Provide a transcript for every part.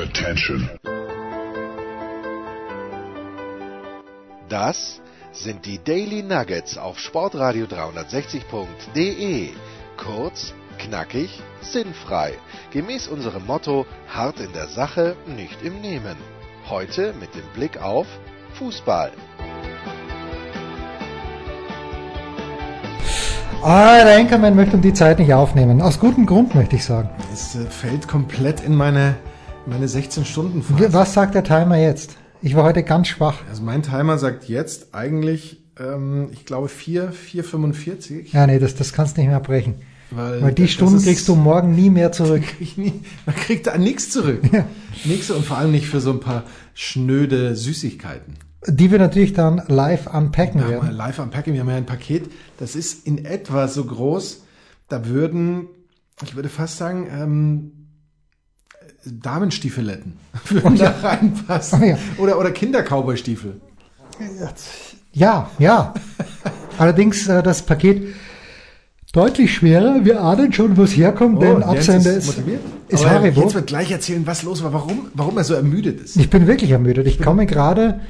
Attention. Das sind die Daily Nuggets auf Sportradio 360.de. Kurz, knackig, sinnfrei. Gemäß unserem Motto: hart in der Sache, nicht im Nehmen. Heute mit dem Blick auf Fußball. Ah, der Enkermann möchte um die Zeit nicht aufnehmen. Aus gutem Grund, möchte ich sagen. Es äh, fällt komplett in meine, meine 16 Stunden Wie- Was sagt der Timer jetzt? Ich war heute ganz schwach. Also mein Timer sagt jetzt eigentlich, ähm, ich glaube 4, 4,45. Ja, nee, das, das kannst du nicht mehr brechen. Weil die das Stunden ist- kriegst du morgen nie mehr zurück. krieg nie, man kriegt da nichts zurück. Nichts und vor allem nicht für so ein paar schnöde Süßigkeiten. Die wir natürlich dann live unpacken haben werden. live am Packing, wir haben ja ein Paket, das ist in etwa so groß, da würden, ich würde fast sagen, ähm, Damenstiefeletten würden da reinpassen. Oh ja. Oder, oder Kinder-Cowboy-Stiefel. Ja, ja. Allerdings äh, das Paket deutlich schwerer. Wir ahnen schon, wo es herkommt, denn Oh, Jens Absender ist ist, ist Haribo. Jens wird gleich erzählen, was los war, warum, warum er so ermüdet ist. Ich bin wirklich ermüdet. Ich komme gerade,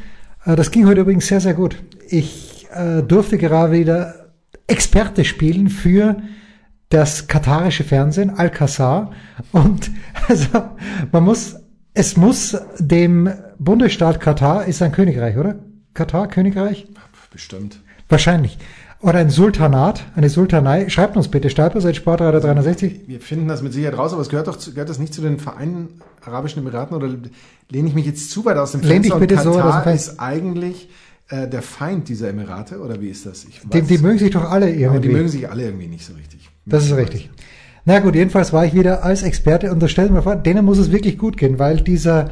äh, das ging heute übrigens sehr, sehr gut. Ich äh, durfte gerade wieder Experte spielen für das katarische Fernsehen, Al-Qassar. Und also, man muss, es muss dem Bundesstaat Katar, ist ein Königreich, oder? Katar, Königreich? Bestimmt. Wahrscheinlich. Oder ein Sultanat, eine Sultanei. Schreibt uns bitte, Stolper, Sportradar 360. Wir finden das mit Sicherheit raus, aber es gehört doch, zu, gehört das nicht zu den Vereinten Arabischen Emiraten oder lehne ich mich jetzt zu weit aus dem Lehn dich Fenster? bitte und so Katar aus dem Fenster. ist eigentlich äh, der Feind dieser Emirate oder wie ist das? Ich Die, weiß die es mögen sich doch alle nicht. aber irgendwie. die mögen sich alle irgendwie nicht so richtig. Das ist richtig. Na gut, jedenfalls war ich wieder als Experte und da stellt mir vor, denen muss es wirklich gut gehen, weil dieser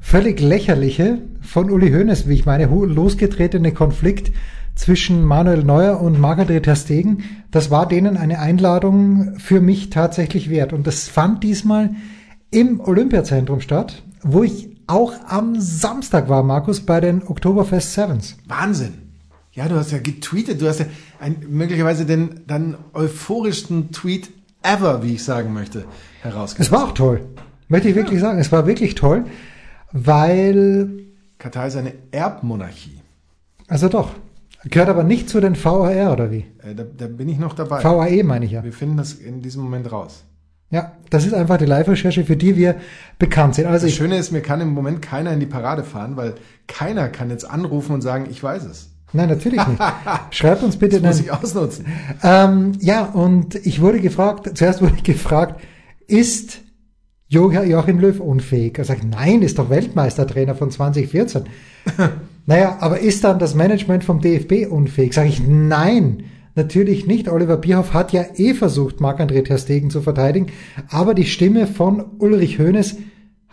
völlig lächerliche von Uli Hoeneß, wie ich meine, losgetretene Konflikt zwischen Manuel Neuer und Marc-André Ter Stegen, das war denen eine Einladung für mich tatsächlich wert. Und das fand diesmal im Olympiazentrum statt, wo ich auch am Samstag war, Markus, bei den Oktoberfest Sevens. Wahnsinn. Ja, du hast ja getweetet, du hast ja ein, möglicherweise den dann euphorischsten Tweet ever, wie ich sagen möchte, Es herausgegeben. war auch toll. Möchte ich wirklich sagen. Es war wirklich toll, weil Katar ist eine Erbmonarchie. Also doch. Gehört aber nicht zu den VAR oder wie? Äh, da, da bin ich noch dabei. VAE meine ich ja. Wir finden das in diesem Moment raus. Ja, das ist einfach die Live-Recherche, für die wir bekannt sind. Also Das Schöne ist, mir kann im Moment keiner in die Parade fahren, weil keiner kann jetzt anrufen und sagen, ich weiß es. Nein, natürlich nicht. Schreibt uns bitte Das muss ich ausnutzen. Ähm, ja, und ich wurde gefragt, zuerst wurde ich gefragt, ist Jo- Joachim Löw unfähig? Er sagt, nein, ist doch Weltmeistertrainer von 2014. naja, aber ist dann das Management vom DFB unfähig? Sage ich, nein, natürlich nicht. Oliver Bierhoff hat ja eh versucht, Marc-André Ter Stegen zu verteidigen, aber die Stimme von Ulrich Hoeneß,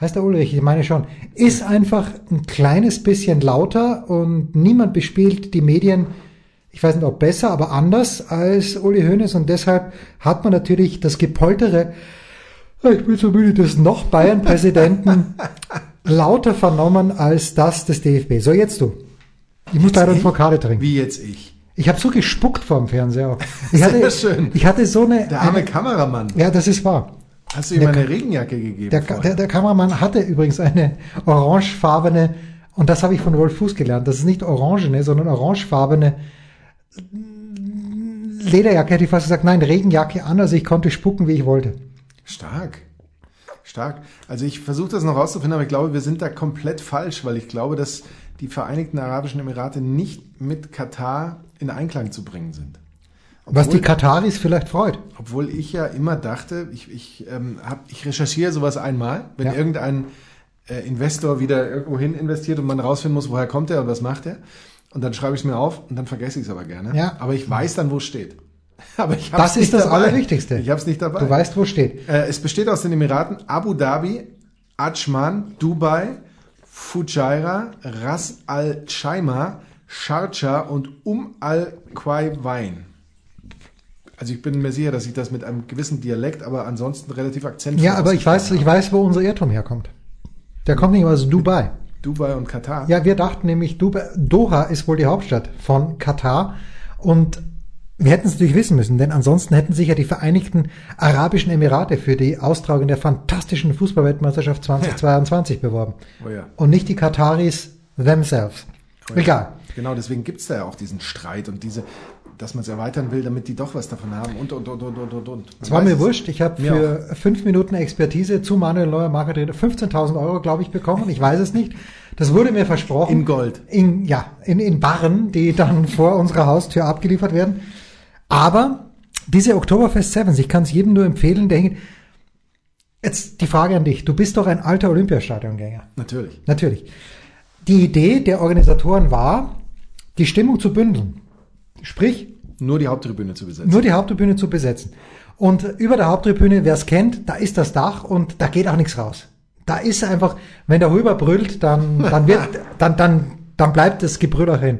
heißt er Ulrich, ich meine schon, ist einfach ein kleines bisschen lauter und niemand bespielt die Medien ich weiß nicht ob besser, aber anders als Uli Hoeneß und deshalb hat man natürlich das Gepoltere, ich bin so müde, des noch Bayern-Präsidenten lauter vernommen als das des DFB. So, jetzt du. Ich muss leider eine ich? Vokade trinken. Wie jetzt ich. Ich habe so gespuckt vor dem Fernseher. auch. Ich Sehr hatte, schön. Ich hatte so eine... Der arme eine Kameramann. ja, das ist wahr. Hast du ihm Der eine Regenjacke gegeben? Der, der, der Kameramann hatte übrigens eine orangefarbene, und das habe ich von Wolf Fuß gelernt, das ist nicht orangene, sondern orangefarbene Lederjacke, hätte ich fast gesagt, nein, Regenjacke an, also ich konnte spucken, wie ich wollte. Stark. Stark. Also ich versuche das noch rauszufinden, aber ich glaube, wir sind da komplett falsch, weil ich glaube, dass die Vereinigten Arabischen Emirate nicht mit Katar in Einklang zu bringen sind. Was die Kataris vielleicht freut. Obwohl ich ja immer dachte, ich, ich, ähm, hab, ich recherchiere sowas einmal, wenn Ja. irgendein äh, Investor wieder irgendwo hin investiert und man rausfinden muss, woher kommt er und was macht er. Und dann schreibe ich es mir auf und dann vergesse ich es aber gerne. Ja. Aber ich weiß dann, wo es steht. Aber ich hab's Das ist nicht das dabei. Allerwichtigste. Ich habe es nicht dabei. Du weißt, wo steht. Äh, es besteht aus den Emiraten Abu Dhabi, Ajman, Dubai, Fujairah, Ras Al Khaimah, Sharjah und Um Al Quaywain. Also ich bin mir sicher, dass ich das mit einem gewissen Dialekt, aber ansonsten relativ akzentfrei Ja, aber ich weiß, ausgesprochen ich weiß, wo unser Irrtum herkommt. Der kommt nicht aus Dubai. habe. Dubai und Katar. Ja, wir dachten nämlich, Dubai, Doha ist wohl die Hauptstadt von Katar und wir hätten es natürlich wissen müssen, denn ansonsten hätten sich ja die Vereinigten Arabischen Emirate für die Austragung der fantastischen Fußballweltmeisterschaft 2022 ja. beworben. Oh ja. Und nicht die Kataris themselves. Oh ja. Egal. Genau, deswegen gibt's da ja auch diesen Streit und diese, dass man es erweitern will, damit die doch was davon haben und, und, und, und, und, und. Es war mir wurscht. Ich habe für auch. fünf Minuten Expertise zu Manuel Neuer Marketing 15.000 Euro, glaube ich, bekommen. Ich weiß es nicht. Das wurde mir versprochen. In Gold. In, ja, in, in Barren, die dann vor unserer Haustür abgeliefert werden. Aber diese Oktoberfest Sevens, ich kann es jedem nur empfehlen, der hingeht. Jetzt die Frage an dich. Du bist doch ein alter Olympiastadiongänger. Natürlich. Natürlich. Die Idee der Organisatoren war, die Stimmung zu bündeln. Sprich, nur die Haupttribüne zu besetzen. Nur die Haupttribüne zu besetzen. Und über der Haupttribüne, wer es kennt, da ist das Dach und da geht auch nichts raus. Da ist einfach, wenn der rüber brüllt, dann, dann wird, dann, dann, dann bleibt das Gebrüll auch hin.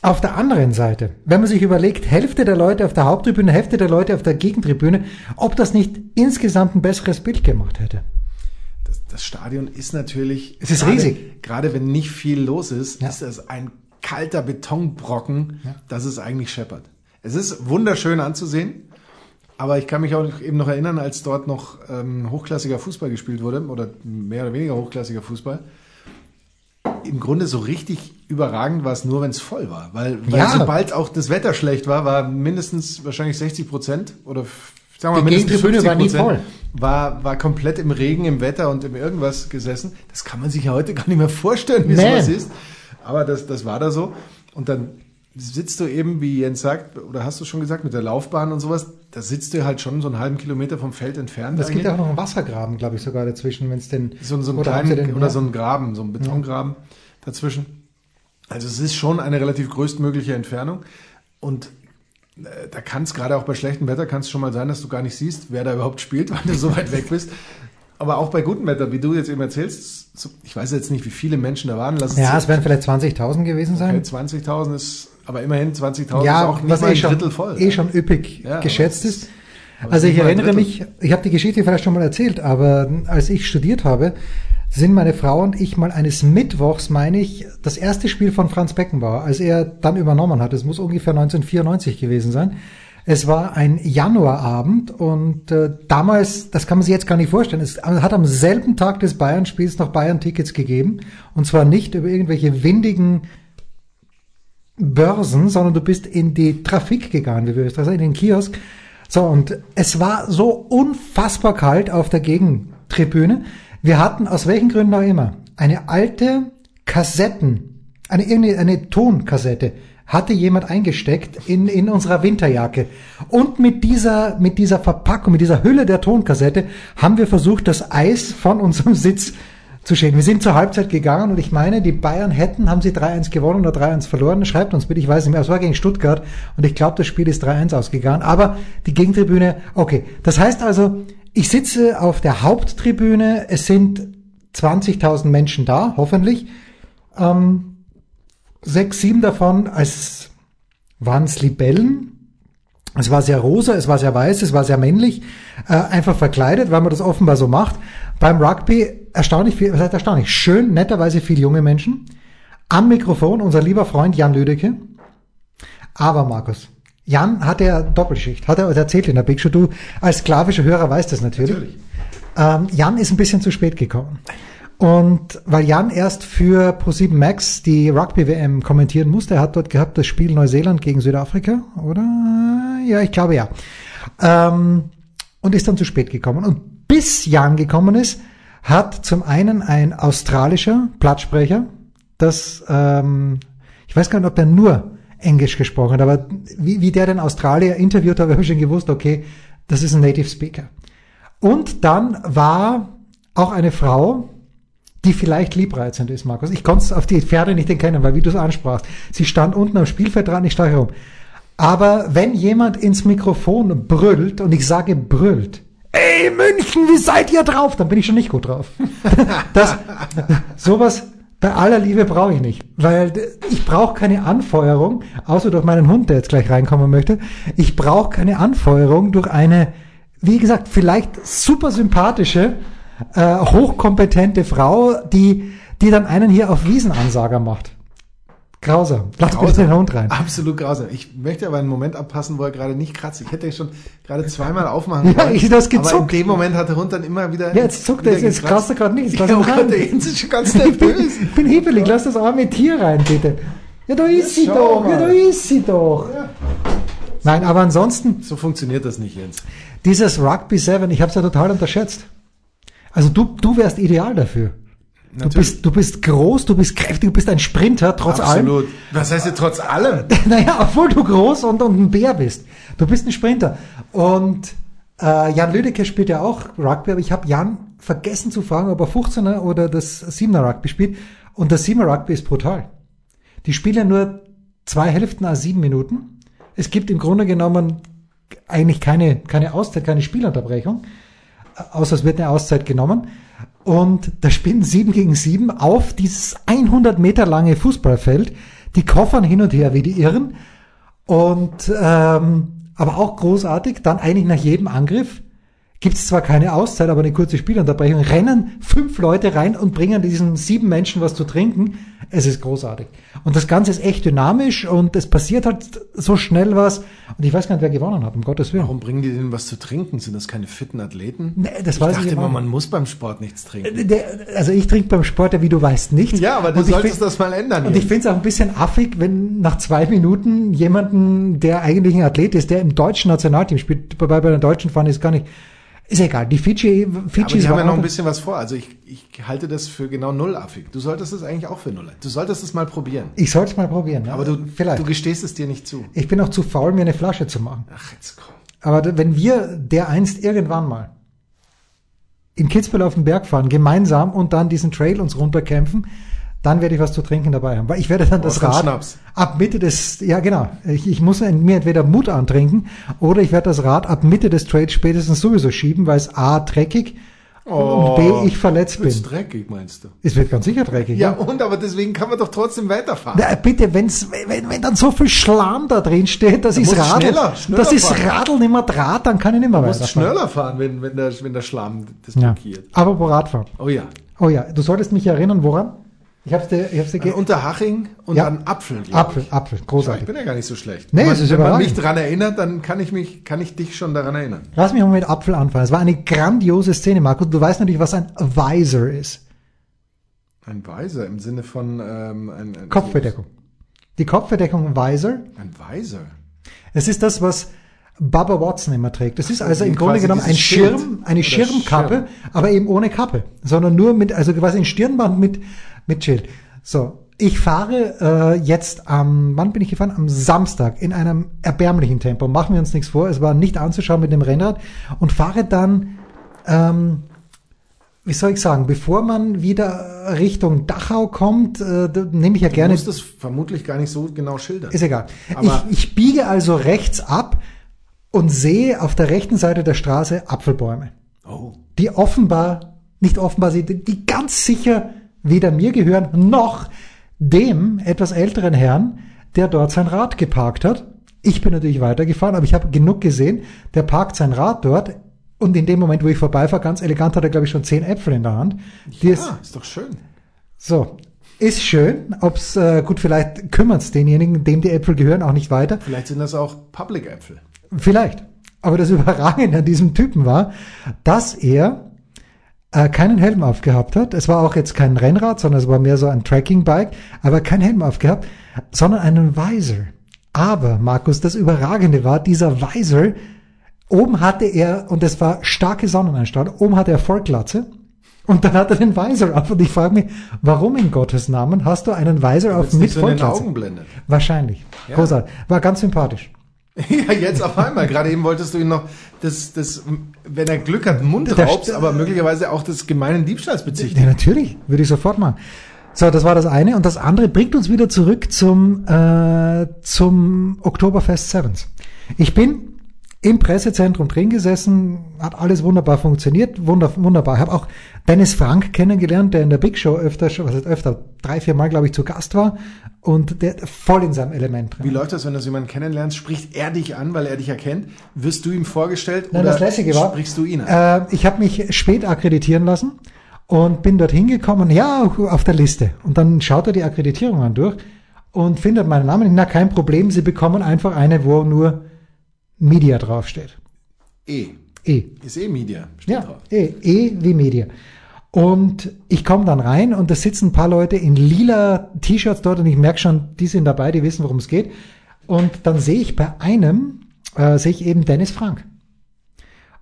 Auf der anderen Seite, wenn man sich überlegt, Hälfte der Leute auf der Haupttribüne, Hälfte der Leute auf der Gegentribüne, ob das nicht insgesamt ein besseres Bild gemacht hätte. Das, das Stadion ist natürlich. Es ist gerade, riesig. Gerade wenn nicht viel los ist, ja. ist es ein kalter Betonbrocken, ja. dass es eigentlich scheppert. Es ist wunderschön anzusehen, aber ich kann mich auch eben noch erinnern, als dort noch ähm, hochklassiger Fußball gespielt wurde oder mehr oder weniger hochklassiger Fußball im Grunde so richtig überragend war es nur, wenn es voll war. Weil, weil ja. sobald auch das Wetter schlecht war, war mindestens wahrscheinlich 60 Prozent oder sagen wir mal mindestens 50 war nie voll. War, war komplett im Regen, im Wetter und im irgendwas gesessen. Das kann man sich ja heute gar nicht mehr vorstellen, wie nee. sowas ist. Aber das, das war da so. Und dann sitzt du eben, wie Jens sagt, oder hast du schon gesagt, mit der Laufbahn und sowas, da sitzt du halt schon so einen halben Kilometer vom Feld entfernt. Es gibt ja auch noch einen Wassergraben, glaube ich, sogar dazwischen, wenn es denn. So, so einen oder kleinen, den, oder ja. so einen Graben, so einen Betongraben ja. dazwischen. Also es ist schon eine relativ größtmögliche Entfernung. Und äh, da kann es gerade auch bei schlechtem Wetter kann es schon mal sein, dass du gar nicht siehst, wer da überhaupt spielt, weil du so weit weg bist. Aber auch bei gutem Wetter, wie du jetzt eben erzählst, ich weiß jetzt nicht, wie viele Menschen da waren. Lass ja, es werden vielleicht 20.000 gewesen sein. Okay, 20.000 ist aber immerhin 20.000 ja, ist auch nicht was mal eh ein Drittel voll. Eh schon üppig ja, geschätzt ist. Also ich erinnere mich, ich habe die Geschichte vielleicht schon mal erzählt, aber als ich studiert habe, sind meine Frau und ich mal eines Mittwochs, meine ich, das erste Spiel von Franz Beckenbauer, als er dann übernommen hat. Es muss ungefähr 1994 gewesen sein. Es war ein Januarabend und äh, damals, das kann man sich jetzt gar nicht vorstellen, es hat am selben Tag des Bayern-Spiels noch Bayern-Tickets gegeben und zwar nicht über irgendwelche windigen Börsen, sondern du bist in die Trafik gegangen, wie wir es sagen, in den Kiosk. So, und es war so unfassbar kalt auf der Gegentribüne. Wir hatten, aus welchen Gründen auch immer, eine alte Kassetten, eine, eine Tonkassette hatte jemand eingesteckt in, in unserer Winterjacke. Und mit dieser, mit dieser Verpackung, mit dieser Hülle der Tonkassette haben wir versucht, das Eis von unserem Sitz zu schälen. Wir sind zur Halbzeit gegangen und ich meine, die Bayern hätten, haben sie 3-1 gewonnen oder 3-1 verloren. Schreibt uns bitte, ich weiß nicht mehr. Es war gegen Stuttgart und ich glaube, das Spiel ist 3-1 ausgegangen. Aber die Gegentribüne, okay. Das heißt also, ich sitze auf der Haupttribüne. Es sind 20.000 Menschen da, hoffentlich. Ähm, sechs, sieben davon als waren es Libellen. Es war sehr rosa, es war sehr weiß, es war sehr männlich, äh, einfach verkleidet, weil man das offenbar so macht. Beim Rugby erstaunlich viel, was heißt erstaunlich, schön, netterweise viele junge Menschen. Am Mikrofon unser lieber Freund Jan Lüdecke. Aber Markus, Jan hat ja Doppelschicht, hat er erzählt in der Big Show. Du als sklavischer Hörer weißt das natürlich. natürlich. Ähm, Jan ist ein bisschen zu spät gekommen. Und weil Jan erst für Pro7 Max die Rugby-WM kommentieren musste, er hat dort gehabt das Spiel Neuseeland gegen Südafrika, oder? Ja, ich glaube ja. Ähm, und ist dann zu spät gekommen. Und bis Jan gekommen ist, hat zum einen ein australischer Plattsprecher, das, ähm, ich weiß gar nicht, ob der nur Englisch gesprochen hat, aber wie, wie der den Australier interviewt hat, habe ich schon gewusst, okay, das ist ein Native Speaker. Und dann war auch eine Frau, die vielleicht liebreizend ist, Markus. Ich konnte es auf die Pferde nicht erkennen, weil wie du es ansprachst, sie stand unten am Spielfeld dran, ich steige herum. Aber wenn jemand ins Mikrofon brüllt, und ich sage brüllt, ey München, wie seid ihr drauf? Dann bin ich schon nicht gut drauf. Das, sowas bei aller Liebe brauche ich nicht, weil ich brauche keine Anfeuerung, außer durch meinen Hund, der jetzt gleich reinkommen möchte. Ich brauche keine Anfeuerung durch eine, wie gesagt, vielleicht super sympathische äh, hochkompetente Frau, die, die dann einen hier auf Wiesenansager macht. Grausam. Lass bitte Grausam. den Hund rein. Absolut grausam. Ich möchte aber einen Moment abpassen, wo er gerade nicht kratzt. Ich hätte schon gerade zweimal aufmachen Ja, ich- das Aber in gezuckt. dem Moment hat der Hund dann immer wieder. Ja, jetzt zuckt er, jetzt kratzt er gerade nicht. Jetzt lass Ja, ihn rein. Gott, der Jens ist schon ganz Ich bin, nervös. ich bin hibbelig, lass das arme Tier rein, bitte. Ja, da ist sie schau doch, ja, mal. da ist sie doch. Nein, aber ansonsten, So funktioniert das nicht, Jens. dieses Rugby 7, ich habe es ja total unterschätzt. Also du, du wärst ideal dafür. Du bist, du bist groß, du bist kräftig, du bist ein Sprinter, trotz allem. Absolut. Was heißt jetzt trotz allem? Naja, obwohl du groß und, und ein Bär bist. Du bist ein Sprinter. Und äh, Jan Lüdecke spielt ja auch Rugby, aber ich habe Jan vergessen zu fragen, ob er 15er oder das 7er Rugby spielt. Und das 7er Rugby ist brutal. Die spielen ja nur zwei Hälften a sieben Minuten. Es gibt im Grunde genommen eigentlich keine, keine Auszeit, keine Spielunterbrechung. Außer es wird eine Auszeit genommen. Und da spielen sieben gegen sieben auf dieses 100 Meter lange Fußballfeld. Die koffern hin und her wie die Irren. Und ähm, aber auch großartig, dann eigentlich nach jedem Angriff gibt es zwar keine Auszeit, aber eine kurze Spielunterbrechung, rennen fünf Leute rein und bringen diesen sieben Menschen was zu trinken. Es ist großartig. Und das Ganze ist echt dynamisch und es passiert halt so schnell was. Und ich weiß gar nicht, wer gewonnen hat, um Gottes Willen. Warum bringen die denen was zu trinken? Sind das keine fitten Athleten? Nee, das ich weiß ich dachte immer immer, nicht. man muss beim Sport nichts trinken. Der, also ich trinke beim Sport ja, wie du weißt, nichts. Ja, aber du ich solltest find- das mal ändern. Und ich finde es auch ein bisschen affig, wenn nach zwei Minuten jemanden, der eigentlich ein Athlet ist, der im deutschen Nationalteam spielt, wobei bei den Deutschen fahren ist gar nicht, ist egal. Die Fiji, aber Fiji die haben ja noch ein bisschen was vor. Also ich, ich halte das für genau null affig. Du solltest es eigentlich auch für null. Du solltest es mal probieren. ich sollte es mal probieren. Aber du, vielleicht. du gestehst es dir nicht zu. ich bin auch zu faul, mir eine Flasche zu machen. Ach, jetzt komm. Aber wenn wir der einst irgendwann mal in Kitzbühel auf den Berg fahren, gemeinsam und dann diesen Trail uns runterkämpfen, dann werde ich was zu trinken dabei haben. Weil ich werde dann das Brauchst Rad Schnaps. ab Mitte des, ja genau, ich, ich muss mir entweder Mut antrinken oder ich werde das Rad ab Mitte des Trails spätestens sowieso schieben, weil es A dreckig und B ich verletzt Oh, bin. dreckig, meinst du? Es wird ganz sicher dreckig. Ja, und aber deswegen kann man doch trotzdem weiterfahren. Na, bitte, wenn's, wenn, wenn dann so viel Schlamm da drin steht, dass du Radl, schneller, schneller dass fahren. Radl nicht mehr draht, dann kann ich nicht mehr Du musst weiterfahren. schneller fahren, wenn, wenn, der, wenn der Schlamm das Ja. blockiert. Aber wo Radfahren? Oh ja. Oh ja, du solltest mich erinnern, woran? Ich hab's dir, ich hab's dir An ge Unterhaching und Ja. an Apfel. Apfel, Ich. Apfel, Ja, ich großartig. bin ja gar nicht so schlecht. Nee, wenn man, wenn man mich dran erinnert, dann kann ich mich, kann ich dich schon daran erinnern. Lass mich mal mit Apfel anfangen. Es war eine grandiose Szene, Marco. Du weißt natürlich, was ein Visor ist. Ein Weiser im Sinne von ähm, ein, ein Kopfbedeckung. Die Kopfbedeckung Visor, Ein Weiser. es ist das, was Baba Watson immer trägt. Das ist also wie im Grunde genommen ein. Schirm, eine Schirmkappe, Schirm. aber eben ohne Kappe, sondern nur mit, also quasi ein Stirnband mit, mit Schild. So. Ich fahre äh, jetzt am, wann bin ich gefahren? Am Samstag in einem erbärmlichen Tempo. Machen wir uns nichts vor. Es war nicht anzuschauen mit dem Rennrad und fahre dann, ähm, wie soll ich sagen, bevor man wieder Richtung Dachau kommt, äh, nehme ich ja Du gerne musst es vermutlich gar nicht so genau schildern. ist egal. Aber- ich, ich biege also rechts ab und sehe auf der rechten Seite der Straße Apfelbäume, oh. die offenbar, nicht offenbar, die ganz sicher weder mir gehören, noch dem etwas älteren Herrn, der dort sein Rad geparkt hat. Ich bin natürlich weitergefahren, aber ich habe genug gesehen. Der parkt sein Rad dort und in dem Moment, wo ich vorbeifahre, ganz elegant hat er, glaube ich, schon zehn Äpfel in der Hand. Die Ja, ist doch schön. so, ist schön. Ob's äh, gut, vielleicht kümmert's denjenigen, dem die Äpfel gehören, auch nicht weiter. Vielleicht sind das auch Public-Äpfel. Vielleicht. Aber das Überragende an diesem Typen war, dass er äh, keinen Helm aufgehabt hat. Es war auch jetzt kein Rennrad, sondern es war mehr so ein Tracking-Bike, aber kein Helm aufgehabt, sondern einen Visor. Aber, Markus, das Überragende war, dieser Visor, oben hatte er, und es war starke Sonneneinstrahlung, oben hatte er Vollglatze. Und dann hat er den Visor auf. Und ich frage mich, warum in Gottes Namen hast du einen Visor auf mit so Vollglatze? Augen blendet. Wahrscheinlich. Ja. Großartig. War ganz sympathisch. Ja, jetzt auf einmal. Gerade eben wolltest du ihm noch das, das, wenn er Glück hat, Mundraubs, Der- aber möglicherweise auch des gemeinen Diebstahls Ja, bezichtigen. natürlich, würde ich sofort machen. So, das war das eine. Und das andere bringt uns wieder zurück zum, äh, zum Oktoberfest Sevens. Ich bin im Pressezentrum drin gesessen, hat alles wunderbar funktioniert, wunder, wunderbar. Ich habe auch Dennis Frank kennengelernt, der in der Big Show öfter, was heißt öfter, drei, vier Mal, glaube ich, zu Gast war und der voll in seinem Element drin. Wie läuft das, wenn du so jemanden kennenlernst? Spricht er dich an, weil er dich erkennt? Wirst du ihm vorgestellt Nein, oder das Lässige war, sprichst du ihn an? Äh, ich habe mich spät akkreditieren lassen und bin dort hingekommen, ja, auf der Liste. Und dann schaut er die Akkreditierungen durch und findet meinen Namen. Na, kein Problem, Sie bekommen einfach eine, wo nur Media draufsteht. E. E. Ist eh Media. Steht Ja, drauf. E, e wie Media. Und ich komme dann rein und da sitzen ein paar Leute in lila T-Shirts dort und ich merke schon, die sind dabei, die wissen, worum es geht. Und dann sehe ich bei einem, äh, sehe ich eben Dennis Frank.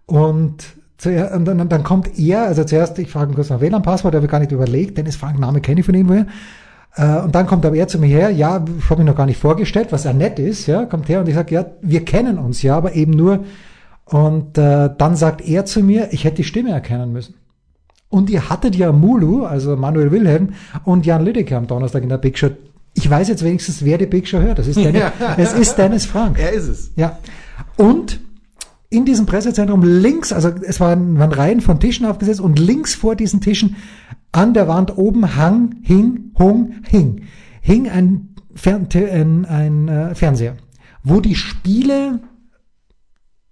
Und, zuer- und dann, dann kommt er, also zuerst, ich frage ihn kurz nach WLAN-Passwort, habe ich gar nicht überlegt, Dennis Frank, Name kenne ich von irgendwoher. Äh, und dann kommt aber er zu mir her, ja, ich habe mich noch gar nicht vorgestellt, was ja nett ist, ja, kommt her und ich sage, ja, wir kennen uns ja, aber eben nur. Und äh, dann sagt er zu mir, ich hätte die Stimme erkennen müssen. Und ihr hattet ja Mulu, also Manuel Wilhelm und Jan Lüdecke am Donnerstag in der Big Show. Ich weiß jetzt wenigstens, wer die Big Show hört. Das ist Dennis, Ja. es ist Dennis Frank. Er ist es. Ja. Und in diesem Pressezentrum links, also es waren, waren Reihen von Tischen aufgesetzt und links vor diesen Tischen an der Wand oben hang, hing, hung, hing, hing ein, Fern ein, ein äh, Fernseher, wo die Spiele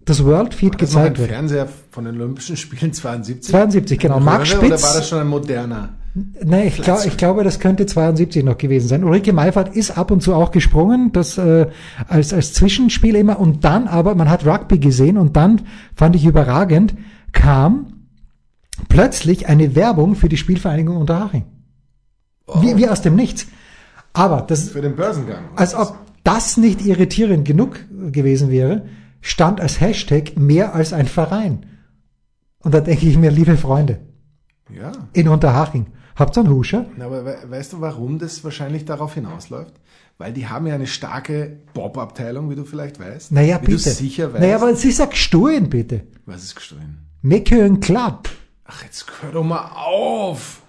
das World Feed Das noch ein gezeigt wird. Fernseher von den Olympischen Spielen 72. 72, genau. Marc Röhre Oder Spitz. war das schon ein moderner? Nee, ich, glaub, ich glaube, das könnte 72 noch gewesen sein. Ulrike Meifert ist ab und zu auch gesprungen, das äh, als, als Zwischenspiel immer. Und dann aber, man hat Rugby gesehen und dann, fand ich überragend, kam plötzlich eine Werbung für die Spielvereinigung Unterhaching. Wie, wie aus dem Nichts. Aber das, Für den Börsengang. als ob das nicht irritierend genug gewesen wäre, stand als Hashtag mehr als ein Verein. Und da denke ich mir, liebe Freunde, Ja. in Unterhaching, habt ihr einen Huscher? Na, Aber we weißt du, warum das wahrscheinlich darauf hinausläuft? Weil die haben ja eine starke Bob-Abteilung, wie du vielleicht weißt. Naja, wie bitte. du sicher weißt. naja, aber sie sagt gestohlen, bitte. was ist gestohlen? Einen Club. Ach, jetzt hör doch mal auf!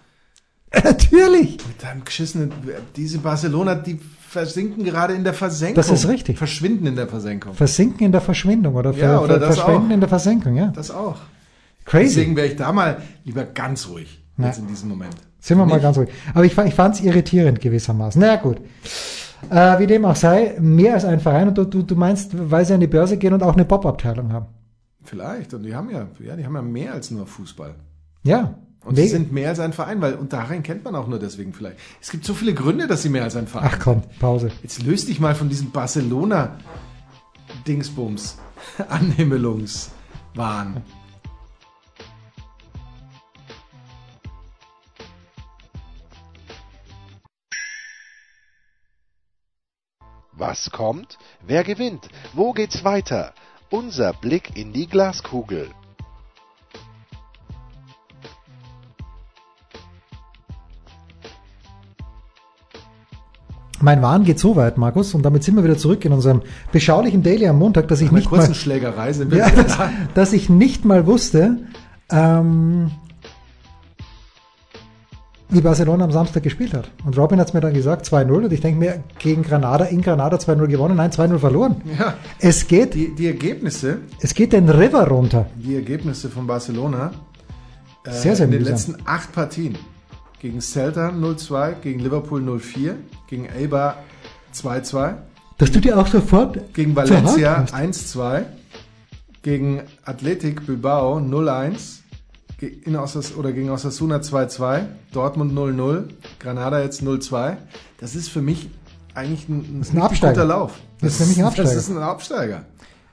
Natürlich. Mit deinem geschissenen, diese Barcelona, die versinken gerade in der Versenkung. Das ist richtig. Verschwinden in der Versenkung. Versinken in der Verschwindung oder, ver Ja, oder ver das verschwenden auch. in der Versenkung, ja. Das auch. Crazy. Deswegen wäre ich da mal lieber ganz ruhig. Ja. Jetzt in diesem Moment. Sind wir mal Nicht? ganz ruhig. Aber ich, ich fand es irritierend gewissermaßen. Naja, gut. Äh, wie dem auch sei, mehr als ein Verein und du, du, du meinst, weil sie an die Börse gehen und auch eine Bob-Abteilung haben. Vielleicht. Und die haben ja, ja, die haben ja mehr als nur Fußball. Ja. Und sie Mega- sind mehr als ein Verein, weil Unterhaching kennt man auch nur deswegen vielleicht. Es gibt so viele Gründe, dass sie mehr als ein Verein Ach komm, Pause. Jetzt löst dich mal von diesem Barcelona-Dingsbums, Anhimmelungswahn. Was kommt? Wer gewinnt? Wo geht's weiter? Unser Blick in die Glaskugel. Mein Wahn geht so weit, Markus, und damit sind wir wieder zurück in unserem beschaulichen Daily am Montag, dass ich nicht mal, Schlägerei sind wir ja, dass, da. dass ich nicht mal wusste, ähm, wie Barcelona am Samstag gespielt hat. Und Robin hat es mir dann gesagt, 2-0, und ich denke mir, gegen Granada, in Granada 2-0 gewonnen, nein, 2-0 verloren. Ja, Es geht, die, die Ergebnisse, es geht den River runter. die Ergebnisse von Barcelona äh, Sehr, sehr in den mühsam. letzten acht Partien. Gegen Celta 0-2, gegen Liverpool 0-4, gegen Eibar 2-2, Dass du dir auch sofort gegen Valencia Hand nimmst. 1-2, gegen Athletic Bilbao 0-1, ge- in Osas oder gegen Osasuna 2-2, Dortmund 0-0, Granada jetzt 0-2. Das ist für mich eigentlich ein, ein, ist ein guter Lauf. Das ist nämlich ein Absteiger. Das ist ein Absteiger.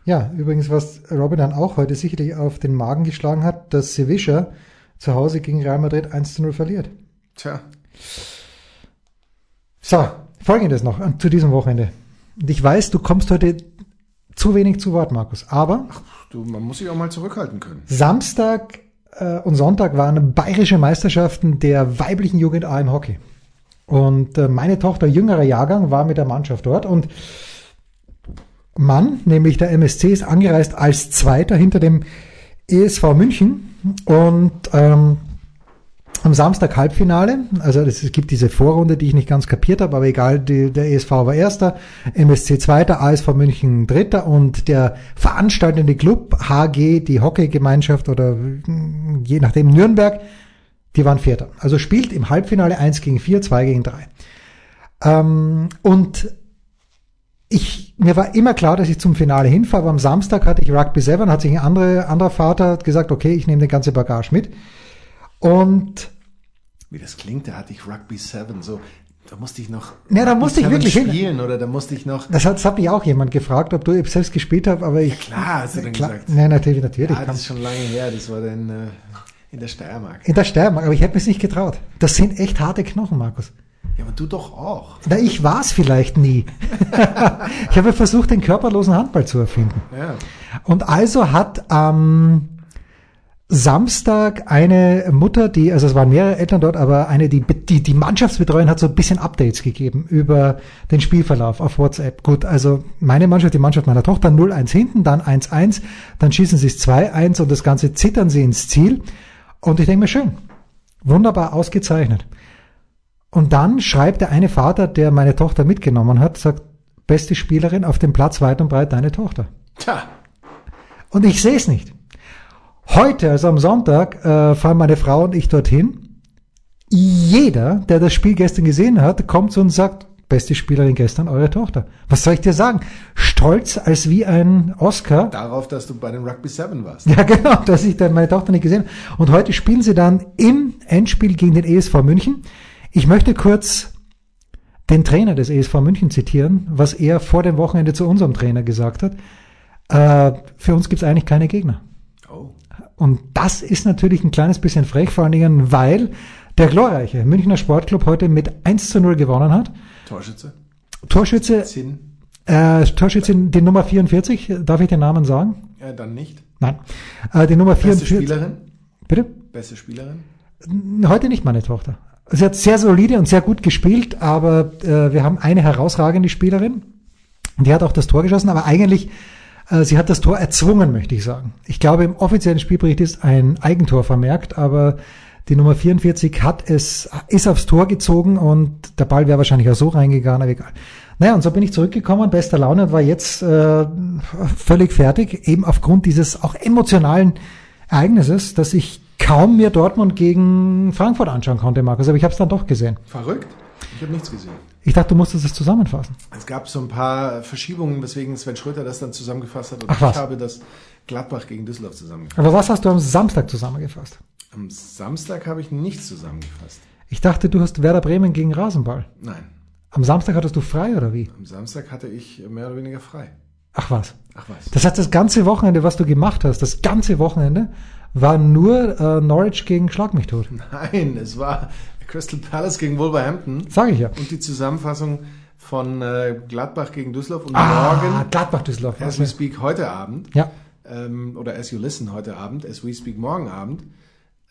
Ja, übrigens, was Robin dann auch heute sicherlich auf den Magen geschlagen hat, dass Sevilla zu Hause gegen Real Madrid 1 zu 0 verliert. Tja, So, folgendes noch an- zu diesem Wochenende. Und ich weiß, du kommst heute zu wenig zu Wort, Markus. Aber du, man muss sich auch mal zurückhalten können. Samstag äh, und Sonntag waren bayerische Meisterschaften der weiblichen Jugend A im Hockey. Und äh, meine Tochter, jüngerer Jahrgang, war mit der Mannschaft dort. Und Mann, nämlich der MSC, ist angereist als Zweiter hinter dem ESV München. Und ähm, am Samstag Halbfinale, also es gibt diese Vorrunde, die ich nicht ganz kapiert habe, aber egal, die, der ESV war Erster, MSC Zweiter, ASV München Dritter und der veranstaltende Club HG, die Hockeygemeinschaft oder mm, je nachdem Nürnberg, die waren Vierter. Also spielt im Halbfinale 1 gegen 4, 2 gegen 3. Ähm, und ich, mir war immer klar, dass ich zum Finale hinfahre, aber am Samstag hatte ich Rugby 7, hat sich ein andere, anderer Vater gesagt, okay, ich nehme den ganze Bagage mit. Und Wie das klingt, da hatte ich Rugby 7. So, Da musste ich noch. Ja, da musste ich wirklich spielen oder da musste ich noch. Das hat, das hat mich auch jemand gefragt, ob du selbst gespielt hast, aber ich. Klar, hast du denn klar, gesagt. Nein, natürlich, natürlich. Ja, das ist schon lange her. Das war dann äh, in der Steiermark. in der Steiermark, aber ich hätte es nicht getraut. Das sind echt harte Knochen, Markus. Ja, aber du doch auch. Na, ich war es vielleicht nie. ich habe versucht, den körperlosen Handball zu erfinden. Ja. Und also hat am Samstag eine Mutter, die, also es waren mehrere Eltern dort, aber eine, die, die, die Mannschaftsbetreuerin hat so ein bisschen Updates gegeben über den Spielverlauf auf WhatsApp. Gut, also meine Mannschaft, die Mannschaft meiner Tochter 0-1 hinten, dann 1-1, dann schießen sie es 2-1 und das Ganze zittern sie ins Ziel. Und ich denke mir, schön. Wunderbar ausgezeichnet. Und dann schreibt der eine Vater, der meine Tochter mitgenommen hat, sagt, beste Spielerin auf dem Platz weit und breit deine Tochter. Tja. Und ich sehe es nicht. Heute, also am Sonntag, äh, fahren meine Frau und ich dorthin. Jeder, der das Spiel gestern gesehen hat, kommt zu uns und sagt, beste Spielerin gestern, eure Tochter. Was soll ich dir sagen? Stolz als wie ein Oscar. Darauf, dass du bei den Rugby Seven warst. Ja, genau, dass ich dann meine Tochter nicht gesehen habe. Und heute spielen sie dann im Endspiel gegen den ESV München. Ich möchte kurz den Trainer des ESV München zitieren, was er vor dem Wochenende zu unserem Trainer gesagt hat. Äh, für uns gibt es eigentlich keine Gegner. Oh. Und das ist natürlich ein kleines bisschen frech, vor allen Dingen, weil der glorreiche Münchner Sportclub heute mit 1 zu 0 gewonnen hat. Torschütze. Torschütze, Zinn. äh, Torschütze, die Nummer 44, darf ich den Namen sagen? Ja, dann nicht. Nein. Äh, die Nummer Beste 44. Spielerin. Bitte? Beste Spielerin. Heute nicht meine Tochter. Sie hat sehr solide und sehr gut gespielt, aber äh, wir haben eine herausragende Spielerin. Die hat auch das Tor geschossen, aber eigentlich, sie hat das Tor erzwungen, möchte ich sagen. Ich glaube, im offiziellen Spielbericht ist ein Eigentor vermerkt, aber die Nummer 44 hat es, ist aufs Tor gezogen und der Ball wäre wahrscheinlich auch so reingegangen, aber egal. Naja, und so bin ich zurückgekommen, bester Laune und war jetzt äh, völlig fertig, eben aufgrund dieses auch emotionalen Ereignisses, dass ich kaum mir Dortmund gegen Frankfurt anschauen konnte, Markus, aber ich habe es dann doch gesehen. Verrückt. Ich habe nichts gesehen. Ich dachte, du musstest es zusammenfassen. Es gab so ein paar Verschiebungen, weswegen Sven Schröter das dann zusammengefasst hat. Und Ach, was? ich habe das Gladbach gegen Düsseldorf zusammengefasst. Aber was hast du am Samstag zusammengefasst? Am Samstag habe ich nichts zusammengefasst. Ich dachte, du hast Werder Bremen gegen Rasenball. Nein. Am Samstag hattest du frei oder wie? Am Samstag hatte ich mehr oder weniger frei. Ach was. Ach was. Das heißt, das ganze Wochenende, was du gemacht hast, das ganze Wochenende, war nur äh, Norwich gegen Schlag mich tot. Nein, es war Crystal Palace gegen Wolverhampton Sag ich ja. und die Zusammenfassung von äh, Gladbach gegen Düsseldorf und Ah, morgen, Gladbach Düsseldorf. as we speak, heute Abend, Ja. ähm, oder as you listen heute Abend, as we speak morgen Abend,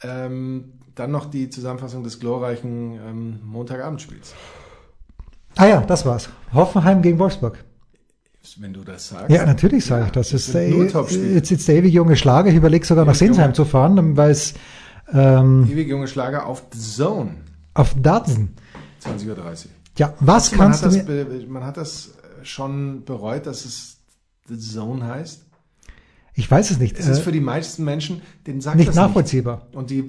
ähm, dann noch die Zusammenfassung des glorreichen ähm, Montagabendspiels. Ah ja, das war's. Hoffenheim gegen Wolfsburg. Wenn du das sagst. Ja, natürlich sage Ja, ich das. das ist der, jetzt der ewig junge Schlager. Ich überlege sogar nach Sinsheim zu fahren, weil es ähm, Ewig junge Schlager auf The Zone, auf Datsen. 20.30 Uhr. Ja, was man, kannst hat du das, man hat das schon bereut, dass es The Zone heißt. Ich weiß es nicht. Es ist Äh, für die meisten Menschen, denen sagt nicht das nachvollziehbar. nicht. Und die, äh,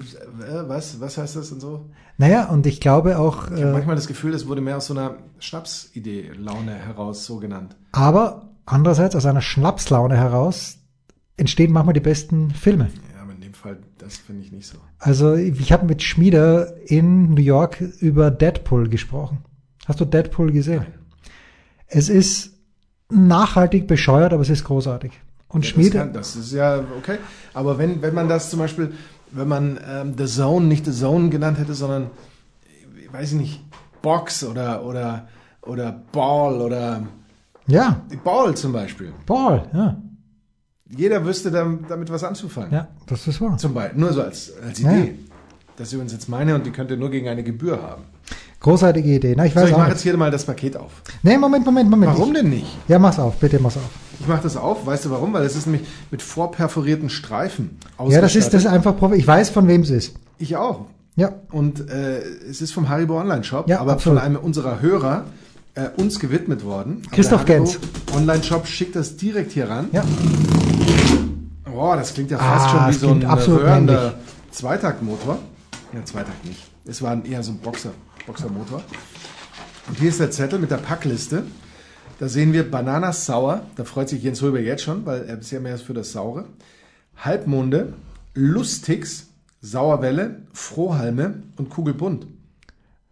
was, was heißt das und so? Naja, und ich glaube auch... Ich habe Äh, manchmal das Gefühl, es wurde mehr aus so einer Schnapsidee, Laune heraus so genannt. aber andererseits, aus einer Schnapslaune heraus, entstehen manchmal die besten Filme. Ja, aber in dem Fall, das finde ich nicht so. Also ich habe mit Schmieder in New York über Deadpool gesprochen. Hast du Deadpool gesehen? Nein. Es ist nachhaltig bescheuert, aber es ist großartig. Und Ja, das, Schmieder, kann, das ist ja okay. Aber wenn, wenn man das zum Beispiel, wenn man ähm, The Zone nicht The Zone genannt hätte, sondern, ich weiß ich nicht, Box oder, oder, oder Ball oder ja, Ball zum Beispiel. Ball, ja, Jeder wüsste dam- damit was anzufangen. ja, das ist wahr. Zum Beispiel, nur so als, als Ja. Idee. Das ist übrigens jetzt meine und die könnt ihr nur gegen eine Gebühr haben. Großartige Idee. Na, ich So, ich mache jetzt hier mal das Paket auf. Nee, Moment, Moment, Moment. Warum ich, denn nicht? Ja, mach's auf, bitte mach's auf. Ich mache das auf, weißt du warum? Weil es ist nämlich mit vorperforierten Streifen Ja, das ist das einfach, profi- ich weiß, von wem es ist. Ich auch. Ja, Und äh, es ist vom Haribo Online Shop, Ja, aber absolut. von einem unserer Hörer äh, uns gewidmet worden. Christoph Gens. Online Shop schickt das direkt hier ran. ja. Oh, das klingt ja fast Ah, schon wie so ein röhrender. Zweitaktmotor. Ja, Zweitakt nicht. Es war eher so ein Boxer, Boxermotor. Und hier ist der Zettel mit der Packliste. Da sehen wir Bananas sauer. Da freut sich Jens Röber jetzt schon, weil er bisher mehr ist für das Saure. Halbmonde, Lustigs, Sauerwelle, Frohhalme und Kugelbunt.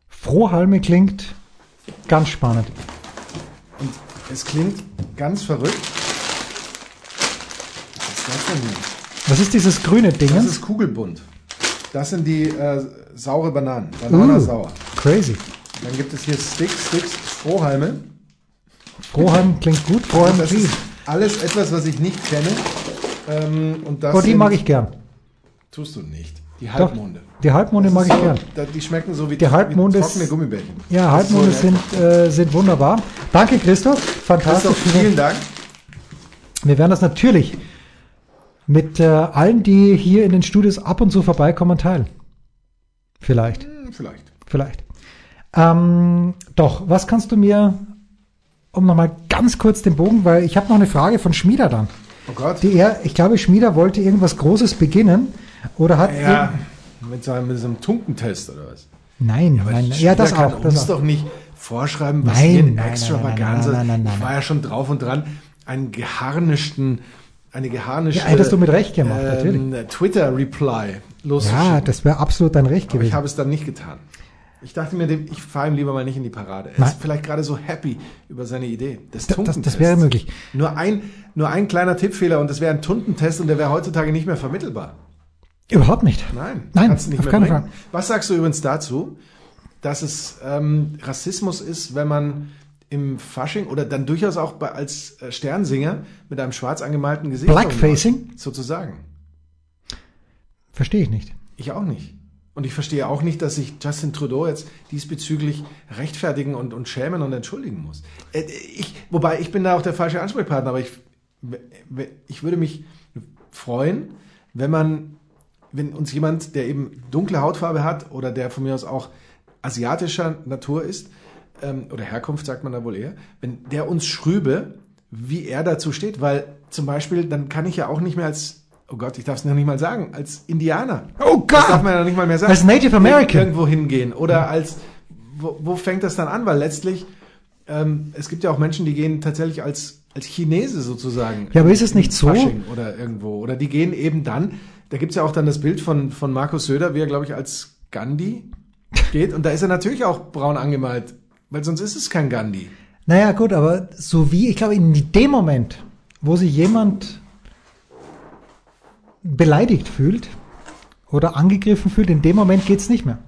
Frohhalme klingt ganz spannend. Und es klingt ganz verrückt. Was ist das denn hier? Was ist dieses grüne Ding? Das ist kugelbunt. Das sind die äh, saure Bananen. Banana Uh. sauer. Crazy. Dann gibt es hier Sticks, Sticks, Strohhalme. Strohhalm klingt gut. Strohhalm Das ist alles etwas, was ich nicht kenne. Ähm, und das Oh, die sind- mag ich gern. Tust du nicht. Die Doch. Halbmonde. Die Halbmonde mag ist ich so, gern. Die schmecken so wie, Die Halbmonde wie trockene Gummibärchen. Ja, so Halbmonde lecker. sind, äh, sind wunderbar. Danke, Christoph. Fantastisch. Christoph, vielen Dank. Wir werden das natürlich mit äh, allen, die hier in den Studios ab und zu vorbeikommen, teilen. Vielleicht, Hm, Vielleicht. vielleicht. Ähm, doch, was kannst du mir, um nochmal ganz kurz den Bogen, weil ich habe noch eine Frage von Schmieder dann. Oh Gott. Die er, ich glaube, Schmieder wollte irgendwas Großes beginnen oder hat. ja, mit so, einem, mit so einem Tunkentest oder was? Nein, nein, Spieler ja, das kann auch. Das uns auch. doch nicht vorschreiben, was Nein, hier in nein, Extravaganza. nein, nein, nein, nein, Ich nein, war ja schon drauf und dran, einen geharnischten, eine geharnischte Ja, hättest du mit Recht gemacht, natürlich. Twitter-Reply Ja, loszuschicken. das wäre absolut dein Recht Aber ich gewesen. habe es dann nicht getan. Ich dachte mir, ich fahre ihm lieber mal nicht in die Parade. Er ist vielleicht gerade so happy über seine Idee. Das, das, das wäre möglich. Nur ein, nur ein kleiner Tippfehler und das wäre ein Tuntentest und der wäre heutzutage nicht mehr vermittelbar. Überhaupt nicht. Nein, Nein, kannst nicht auf mehr keinen. Was sagst du übrigens dazu, dass es ähm, Rassismus ist, wenn man im Fasching oder dann durchaus auch bei, als äh, Sternsinger mit einem schwarz angemalten Gesicht Blackfacing? sozusagen? Verstehe ich nicht. Ich auch nicht. Und ich verstehe auch nicht, dass sich Justin Trudeau jetzt diesbezüglich rechtfertigen und, und schämen und entschuldigen muss. Äh, Ich, wobei, ich bin da auch der falsche Ansprechpartner, aber ich, ich würde mich freuen, wenn man, wenn uns jemand, der eben dunkle Hautfarbe hat oder der von mir aus auch asiatischer Natur ist, ähm, oder Herkunft sagt man da wohl eher, wenn der uns schrübe, wie er dazu steht, weil zum Beispiel, dann kann ich ja auch nicht mehr als Oh Gott, ich darf es noch nicht mal sagen. Als Indianer. Oh Gott! Das darf man ja noch nicht mal mehr sagen. Als Native American. Irgendwo hingehen. Oder als, wo, wo fängt das dann an? Weil letztlich, ähm, es gibt ja auch Menschen, die gehen tatsächlich als, als Chinese sozusagen. Ja, aber ist es nicht so? Oder irgendwo. Oder die gehen eben dann, da gibt's ja auch dann das Bild von, von Markus Söder, wie er, glaube ich, als Gandhi geht. Und da ist er natürlich auch braun angemalt. Weil sonst ist es kein Gandhi. Naja, gut, aber so wie, ich glaube, in dem Moment, wo sich jemand beleidigt fühlt oder angegriffen fühlt, in dem Moment geht's nicht mehr.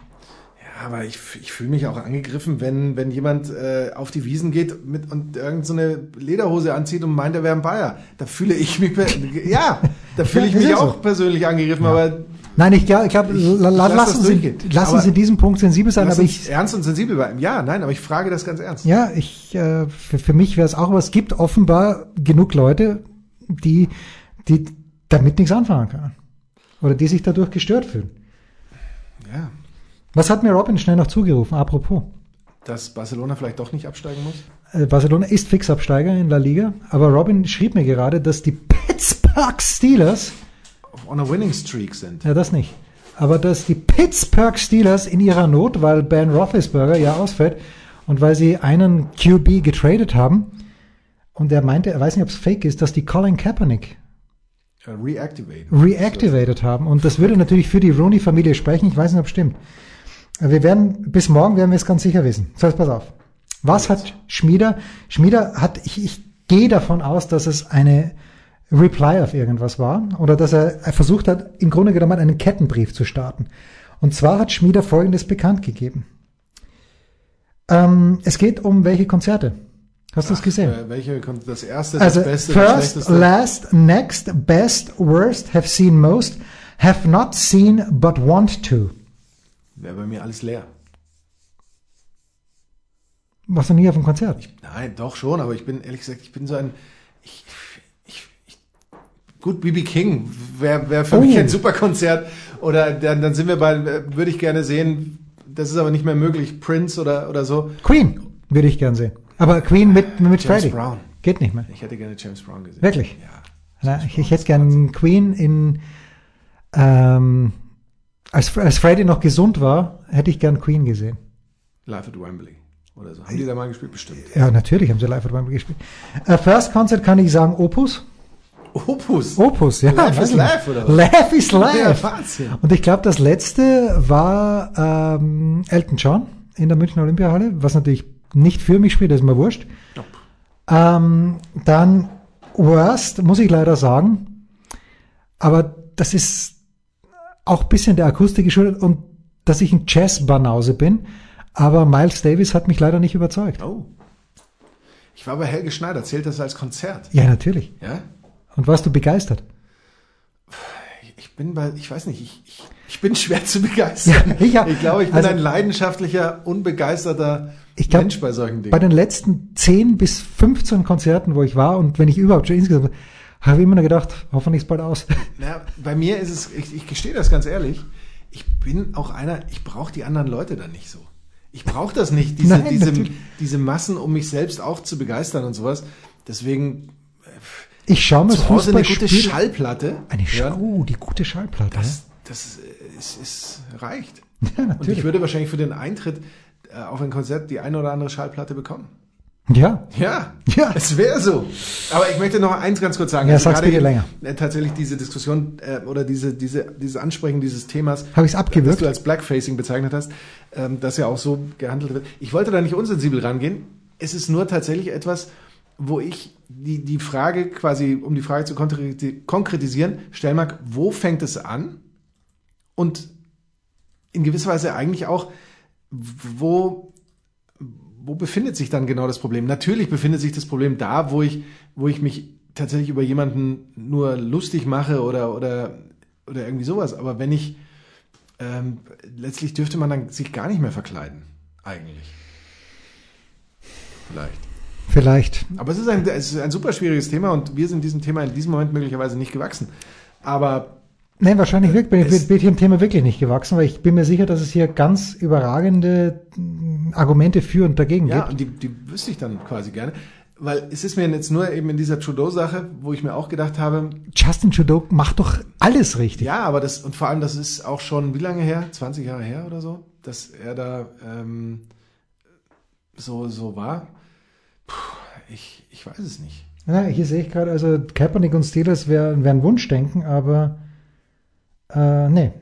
Ja, aber ich, ich fühle mich auch angegriffen, wenn, wenn jemand äh, auf die Wiesen geht mit, und irgend so eine Lederhose anzieht und meint, er wäre ein Bayer. Da fühle ich mich, ja, da fühle ich Ja, mich ja so. auch persönlich angegriffen, aber Nein, ich glaube, ich glaub, lass lass, uns in, lass uns in diesem Punkt sensibel sein, aber ich, ernst und sensibel bleiben. Ja, nein, aber ich frage das ganz ernst. ja, ich, äh, für, für mich wäre es auch, aber es gibt offenbar genug Leute, die, die damit nichts anfangen können. Oder die sich dadurch gestört fühlen. Ja, Was hat mir Robin schnell noch zugerufen, apropos? dass Barcelona vielleicht doch nicht absteigen muss. Äh, Barcelona ist Fixabsteiger in La Liga, aber Robin schrieb mir gerade, dass die Pittsburgh Steelers, On a winning streak sind. ja das nicht, aber dass die Pittsburgh Steelers in ihrer Not, weil Ben Roethlisberger ja ausfällt und weil sie einen QB getradet haben und er meinte, er weiß nicht, ob es fake ist, dass die Colin Kaepernick Äh, reactivate. reactivated haben und das würde natürlich für die Rooney-Familie sprechen, ich weiß nicht, ob es stimmt. Wir werden, bis morgen werden wir es ganz sicher wissen. So, jetzt pass auf. Was hat Schmieder? Schmieder hat, ich, ich gehe davon aus, dass es eine Reply auf irgendwas war oder dass er, er versucht hat, im Grunde genommen einen Kettenbrief zu starten. Und zwar hat Schmieder Folgendes bekannt gegeben. Ähm, es geht um welche Konzerte? Hast du es gesehen? Welche kommt das erste, Also das beste, das first, schlechteste? last, next, best, worst, have seen most, have not seen but want to. Wäre bei mir alles leer. Warst du nie auf dem Konzert? Nein, doch schon, aber ich bin ehrlich gesagt, ich bin so ein. Ich, ich, ich, gut, BB King wäre wär für Oh. mich ein super Konzert. Oder dann, dann sind wir bei, würde ich gerne sehen, das ist aber nicht mehr möglich, Prince oder, oder so. Queen würde ich gern sehen. Aber Queen mit, mit James Freddie. Brown. Geht nicht mehr. Ich hätte gerne James Brown gesehen. Wirklich? Ja. Na, ich, ich hätte gern Queen in, ähm, als, als Freddie noch gesund war, hätte ich gern Queen gesehen. Live at Wembley oder so. Haben die da mal gespielt? Bestimmt. Ja, natürlich haben sie live at Wembley gespielt. Äh, First Concert kann ich sagen Opus. Opus. Opus, ja. Weiß is nicht. oder was? Live is live. Ja. Und ich glaube, das letzte war ähm, Elton John in der Münchner Olympiahalle, was natürlich nicht für mich spielt, das ist mir wurscht. Ähm, dann Worst, muss ich leider sagen. Aber das ist auch ein bisschen der Akustik geschuldet und dass ich ein Jazz-Banause bin. Aber Miles Davis hat mich leider nicht überzeugt. Oh. Ich war bei Helge Schneider, zählt das als Konzert? Ja, natürlich. Ja? Und warst du begeistert? Ich bin bei, ich weiß nicht, ich, ich, ich bin schwer zu begeistern. Ja, ich ja. ich glaube, ich bin Also- ein leidenschaftlicher, unbegeisterter Ich glaub, Mensch bei solchen Dingen. Bei den letzten 10 bis 15 Konzerten, wo ich war und wenn ich überhaupt schon insgesamt, habe ich immer nur gedacht, hoffentlich ist bald aus. Na, bei mir ist es, ich, ich gestehe das ganz ehrlich, ich bin auch einer, ich brauche die anderen Leute dann nicht so. Ich brauche das nicht, diese, Nein, diese, diese Massen, um mich selbst auch zu begeistern und sowas. Deswegen Ich schaue mir zu Hause eine gute Schallplatte. Eine Sch hören, oh, die gute Schallplatte. das, das ist, ist, reicht. ja, Und ich würde wahrscheinlich für den Eintritt äh, auf ein Konzert die eine oder andere Schallplatte bekommen. ja, Ja, Ja. es wäre so. Aber ich möchte noch eins ganz kurz sagen. Ja, sag's gerade bitte länger. äh, Tatsächlich diese Diskussion äh, oder diese, diese, dieses Ansprechen dieses Themas, Habe ich's abgewürgt? das du als Blackfacing bezeichnet hast, ähm, das ja auch so gehandelt wird. Ich wollte da nicht unsensibel rangehen. Es ist nur tatsächlich etwas, wo ich die, die Frage quasi, um die Frage zu konkreti- konkretisieren, stellen mag, wo fängt es an? Und in gewisser Weise eigentlich auch, wo, wo befindet sich dann genau das Problem? Natürlich befindet sich das Problem da, wo ich, wo ich mich tatsächlich über jemanden nur lustig mache oder, oder, oder irgendwie sowas. Aber wenn ich, ähm, letztlich dürfte man dann sich gar nicht mehr verkleiden, eigentlich. Vielleicht. vielleicht. Aber es ist ein, es ist ein super schwieriges Thema und wir sind diesem Thema in diesem Moment möglicherweise nicht gewachsen. Aber Nein, wahrscheinlich wirklich, bin, ich- bin dem Thema wirklich nicht gewachsen, weil ich bin mir sicher, dass es hier ganz überragende mm, Argumente für und dagegen Ja, gibt. und die, die wüsste ich dann quasi gerne. Weil es ist mir jetzt nur eben in dieser Trudeau-Sache, wo ich mir auch gedacht habe, Justin Trudeau macht doch alles richtig. ja, aber das, und vor allem, das ist auch schon wie lange her? 20 Jahre her oder so, dass er da ähm, so, so war. Puh, ich, ich weiß es nicht. Ja, hier sehe ich gerade, also Kaepernick und Steelers wären wär Wunschdenken, aber äh, nee.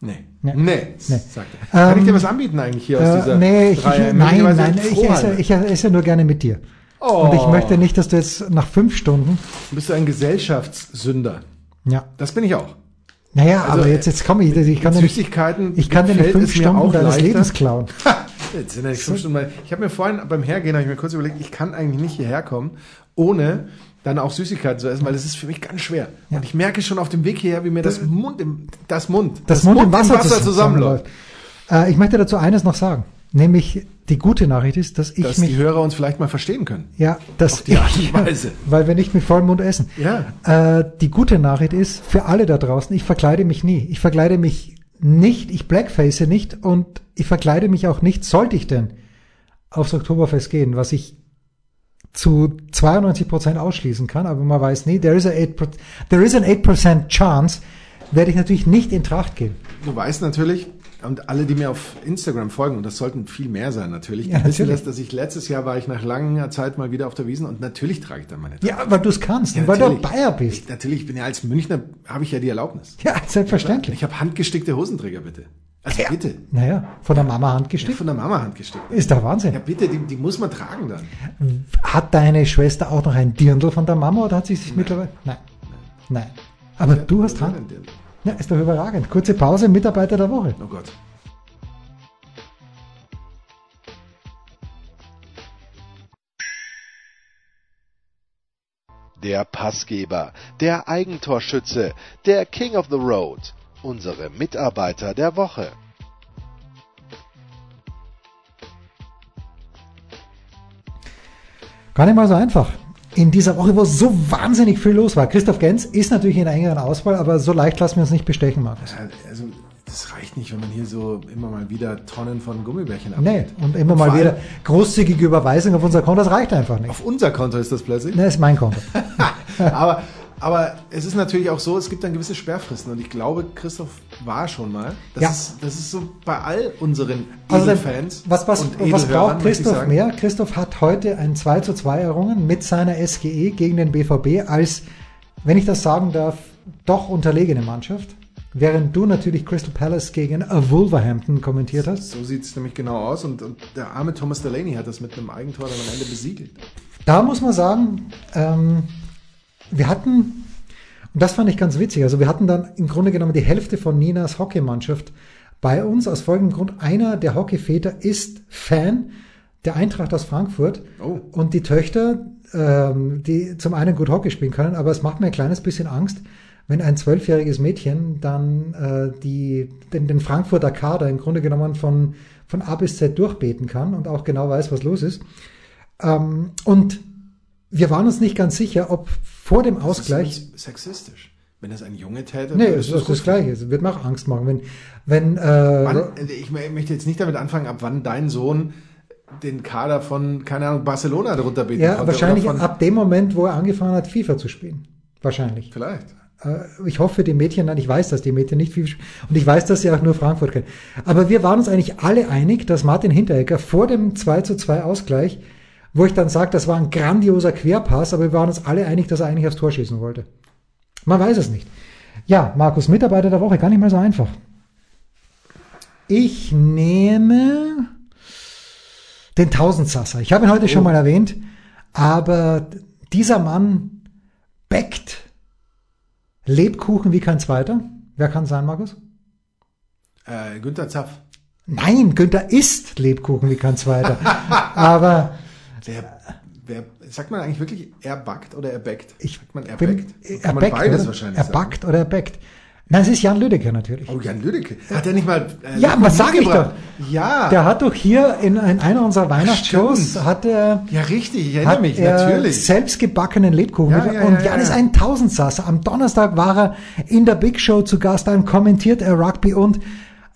Nee. Nee. Nee, Nee. er. Kann Ähm, ich dir was anbieten eigentlich hier aus Äh, dieser nee, ich, ich, Reihe? nein, nein, ich esse, ich esse nur gerne mit dir. Oh. Und ich möchte nicht, dass du jetzt nach fünf Stunden, Bist du ein Gesellschaftssünder? ja, Das bin ich auch. naja, Also, aber jetzt, jetzt komme ich, ich kann dir nicht, ich kann dir nicht fünf Stunden deines leichter. Lebens klauen. Jetzt sind ja nicht fünf Stunden. Ich habe mir vorhin beim Hergehen habe ich mir kurz überlegt, ich kann eigentlich nicht hierher kommen, ohne dann auch Süßigkeiten zu essen, weil das ist für mich ganz schwer. Ja. Und ich merke schon auf dem Weg hierher, wie mir das Mund im, das Mund, Das, Mund im Wasser, zusammenläuft. zusammenläuft. Äh, ich möchte dazu eines noch sagen. Nämlich, die gute Nachricht ist, dass ich Dass mich, die Hörer uns vielleicht mal verstehen können. ja, dass auf die Art und ich, Weise. weil wir nicht mit vollem Mund essen. Ja. Äh, die gute Nachricht ist, für alle da draußen, ich verkleide mich nie. Ich verkleide mich nicht, ich blackface nicht und ich verkleide mich auch nicht, sollte ich denn aufs Oktoberfest gehen, was ich zu 92 Prozent ausschließen kann, aber man weiß nie, there is, a 8, there is an 8% chance, werde ich natürlich nicht in Tracht gehen. Du weißt natürlich, und alle, die mir auf Instagram folgen, und das sollten viel mehr sein natürlich, die Ja, wissen natürlich. das, dass ich letztes Jahr war ich nach langer Zeit mal wieder auf der Wiesen und natürlich trage ich dann meine Ja, weil du es kannst, Ja, und weil du. Bayer bist. Ich, natürlich, ich bin ja als Münchner, habe ich ja die Erlaubnis. Ja, selbstverständlich. Ich habe handgestickte Hosenträger, bitte. Also Ja. bitte. Naja, von der Mama Ja, handgestickt. von der Mama handgestickt. Ist doch Wahnsinn. Ja, bitte, die, die muss man tragen dann. Hat deine Schwester auch noch ein Dirndl von der Mama oder hat sie sich mittlerweile? Nein. Nein. Aber du hast Hand. Ja, ist doch überragend. Kurze Pause, Mitarbeiter der Woche. Oh Gott. Der Passgeber, der Eigentorschütze, der King of the Road, unsere Mitarbeiter der Woche. Gar nicht mal so einfach. In dieser Woche, wo so wahnsinnig viel los war. Christoph Gens ist natürlich in der engeren Auswahl, aber so leicht lassen wir uns nicht bestechen, Markus. Also, das reicht nicht, wenn man hier so immer mal wieder Tonnen von Gummibärchen Nee, abgibt. und immer Und mal wieder großzügige Überweisung auf unser Konto, das reicht einfach nicht. Auf unser Konto ist das plötzlich. Ne, ist mein Konto. aber, aber es ist natürlich auch so, es gibt dann gewisse Sperrfristen und ich glaube, Christoph war schon mal. Das, Ja. ist, das ist so bei all unseren Also Edelfans. was, was, und was braucht Christoph mehr? Christoph hat heute ein 2 zu 2 errungen mit seiner SGE gegen den BVB als, wenn ich das sagen darf, doch unterlegene Mannschaft. während du natürlich Crystal Palace gegen Wolverhampton kommentiert hast. So sieht es nämlich genau aus und, und, der arme Thomas Delaney hat das mit einem Eigentor dann am Ende besiegelt. Da muss man sagen, ähm, wir hatten, und das fand ich ganz witzig, also wir hatten dann im Grunde genommen die Hälfte von Ninas Hockeymannschaft bei uns aus folgendem Grund. Einer der Hockeyväter ist Fan der Eintracht aus Frankfurt Oh. und die Töchter, ähm, die zum einen gut Hockey spielen können, aber es macht mir ein kleines bisschen Angst, wenn ein zwölfjähriges Mädchen dann äh, die, den, den Frankfurter Kader im Grunde genommen von, von A bis Z durchbeten kann und auch genau weiß, was los ist. Ähm, und wir waren uns nicht ganz sicher, ob vor dem Ausgleich. Das ist sexistisch. Wenn das ein Junge täte, Nee, es ist das gut Gleiche. Es wird mir auch Angst machen. Wenn, wenn, äh, Wann, ich möchte jetzt nicht damit anfangen, ab wann dein Sohn den Kader von, keine Ahnung, Barcelona darunter beten ja, wahrscheinlich ab dem Moment, wo er angefangen hat, FIFA zu spielen. Wahrscheinlich. Vielleicht. Äh, Ich hoffe, die Mädchen, nein, ich weiß, dass die Mädchen nicht viel spielen. Und ich weiß, dass sie auch nur Frankfurt kennen. Aber wir waren uns eigentlich alle einig, dass Martin Hinteregger vor dem 2 zu 2 Ausgleich, wo ich dann sage, das war ein grandioser Querpass, aber wir waren uns alle einig, dass er eigentlich aufs Tor schießen wollte. Man weiß es nicht. Ja, Markus, Mitarbeiter der Woche, gar nicht mal so einfach. Ich nehme den Tausendsasser. Ich habe ihn heute schon mal erwähnt, aber dieser Mann backt Lebkuchen wie kein zweiter. Wer kann sein, Markus? Äh, Günther Zapf. Nein, Günther isst Lebkuchen wie kein zweiter. aber Wer, wer, sagt man eigentlich wirklich, er backt oder er backt? ich sagt man, er bin, backt? er Kann man backt, beides oder? wahrscheinlich Er sagen. backt oder er backt. Nein, es ist Jan Lüdecke natürlich. Oh, Jan Lüdecke. Hat er nicht mal. Äh, Ja, was sag ich mitgebracht? Ja. Der hat doch hier in, in einer unserer Weihnachtsshows hat er ja, richtig. Ich erinnere mich, er natürlich. selbstgebackenen Lebkuchen. Ja, ja, und ja, Jan ja, ist ein Tausendsasser. Am Donnerstag war er in der Big Show zu Gast, dann kommentiert er Rugby und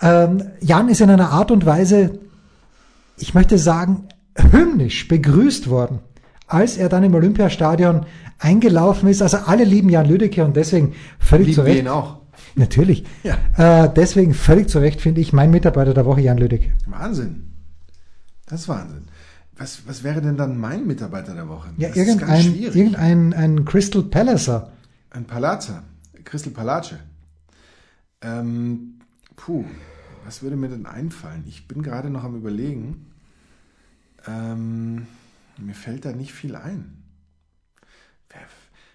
ähm, Jan ist in einer Art und Weise, ich möchte sagen, hymnisch begrüßt worden, als er dann im Olympiastadion eingelaufen ist. Also alle lieben Jan Lüdecke und deswegen völlig Lieben zu wir Recht. ihn auch. Natürlich. Ja. Äh, deswegen völlig zu Recht finde ich mein Mitarbeiter der Woche Jan Lüdecke. Wahnsinn. Das ist Wahnsinn. Was, was wäre denn dann mein Mitarbeiter der Woche? Ja, das ist ganz irgendein, schwierig. irgendein ein Crystal Palacer. Ein Palazzo. Crystal Palace. Ähm, puh, was würde mir denn einfallen? Ich bin gerade noch am Überlegen. Ähm, mir fällt da nicht viel ein.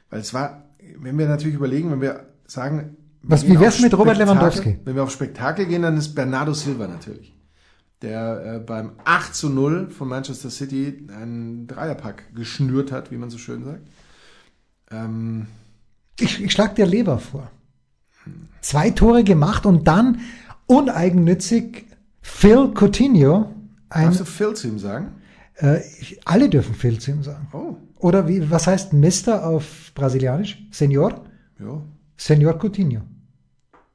Weil es war, wenn wir natürlich überlegen, wenn wir sagen. Was- wie wär's mit Robert Lewandowski? Wenn wir auf Spektakel gehen, dann ist Bernardo Silva natürlich. Der äh, beim 8 zu 0 von Manchester City einen Dreierpack geschnürt hat, wie man so schön sagt. Ähm, Ich, ich schlag dir Leber vor. Zwei Tore gemacht und dann uneigennützig Phil Coutinho. Ein, Darfst du Phil zu ihm sagen? Äh, ich, alle dürfen ihm sagen. Oh, Oder wie, was heißt Mister auf Brasilianisch? Senor? ja. Senor Coutinho.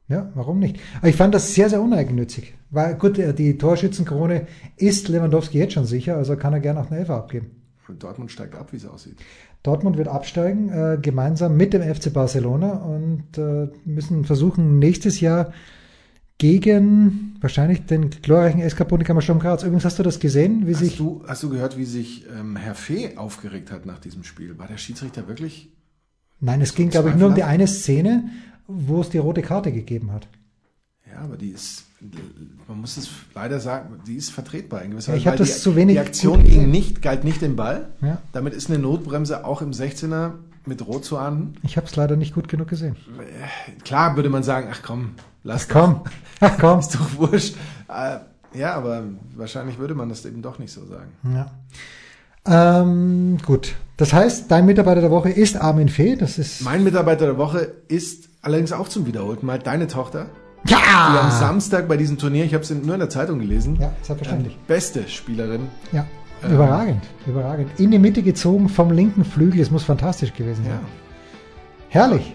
Ja, warum nicht? Aber ich fand das sehr, sehr uneigennützig. Weil gut, äh, die Torschützenkrone ist Lewandowski jetzt schon sicher, also kann er gerne auch eine Elfer abgeben. Und Dortmund steigt ab, wie es aussieht. Dortmund wird absteigen, äh, gemeinsam mit dem FC Barcelona und äh, müssen versuchen, nächstes Jahr gegen wahrscheinlich den glorreichen SK Bundeskammer Sturm Graz. Übrigens hast du das gesehen, wie Hast sich du, hast du gehört, wie sich ähm, Herr Fee aufgeregt hat nach diesem Spiel? War der Schiedsrichter wirklich? Nein, es ging, glaube ich, nur um die eine Szene, wo es die rote Karte gegeben hat. Ja, aber die ist, man muss es leider sagen, die ist vertretbar in gewisser Ja, ich Weise, hab weil das die, zu wenig Die Aktion gesehen. nicht, galt nicht den Ball. Ja. Damit ist eine Notbremse auch im 16er mit Rot zu ahnden. Ich habe es leider nicht gut genug gesehen. Klar würde man sagen, ach komm, lass Komm, ach komm. Ist doch wurscht. Äh, ja, aber wahrscheinlich würde man das eben doch nicht so sagen. Ja. Ähm, gut. Das heißt, dein Mitarbeiter der Woche ist Armin Fee. Das ist Mein Mitarbeiter der Woche ist allerdings auch zum wiederholten Mal deine Tochter, die am ja, Samstag bei diesem Turnier, ich habe es nur in der Zeitung gelesen, ja, selbstverständlich. ähm, beste Spielerin. Ja, überragend, überragend. In die Mitte gezogen vom linken Flügel. Es muss fantastisch gewesen sein. Ja, Herrlich.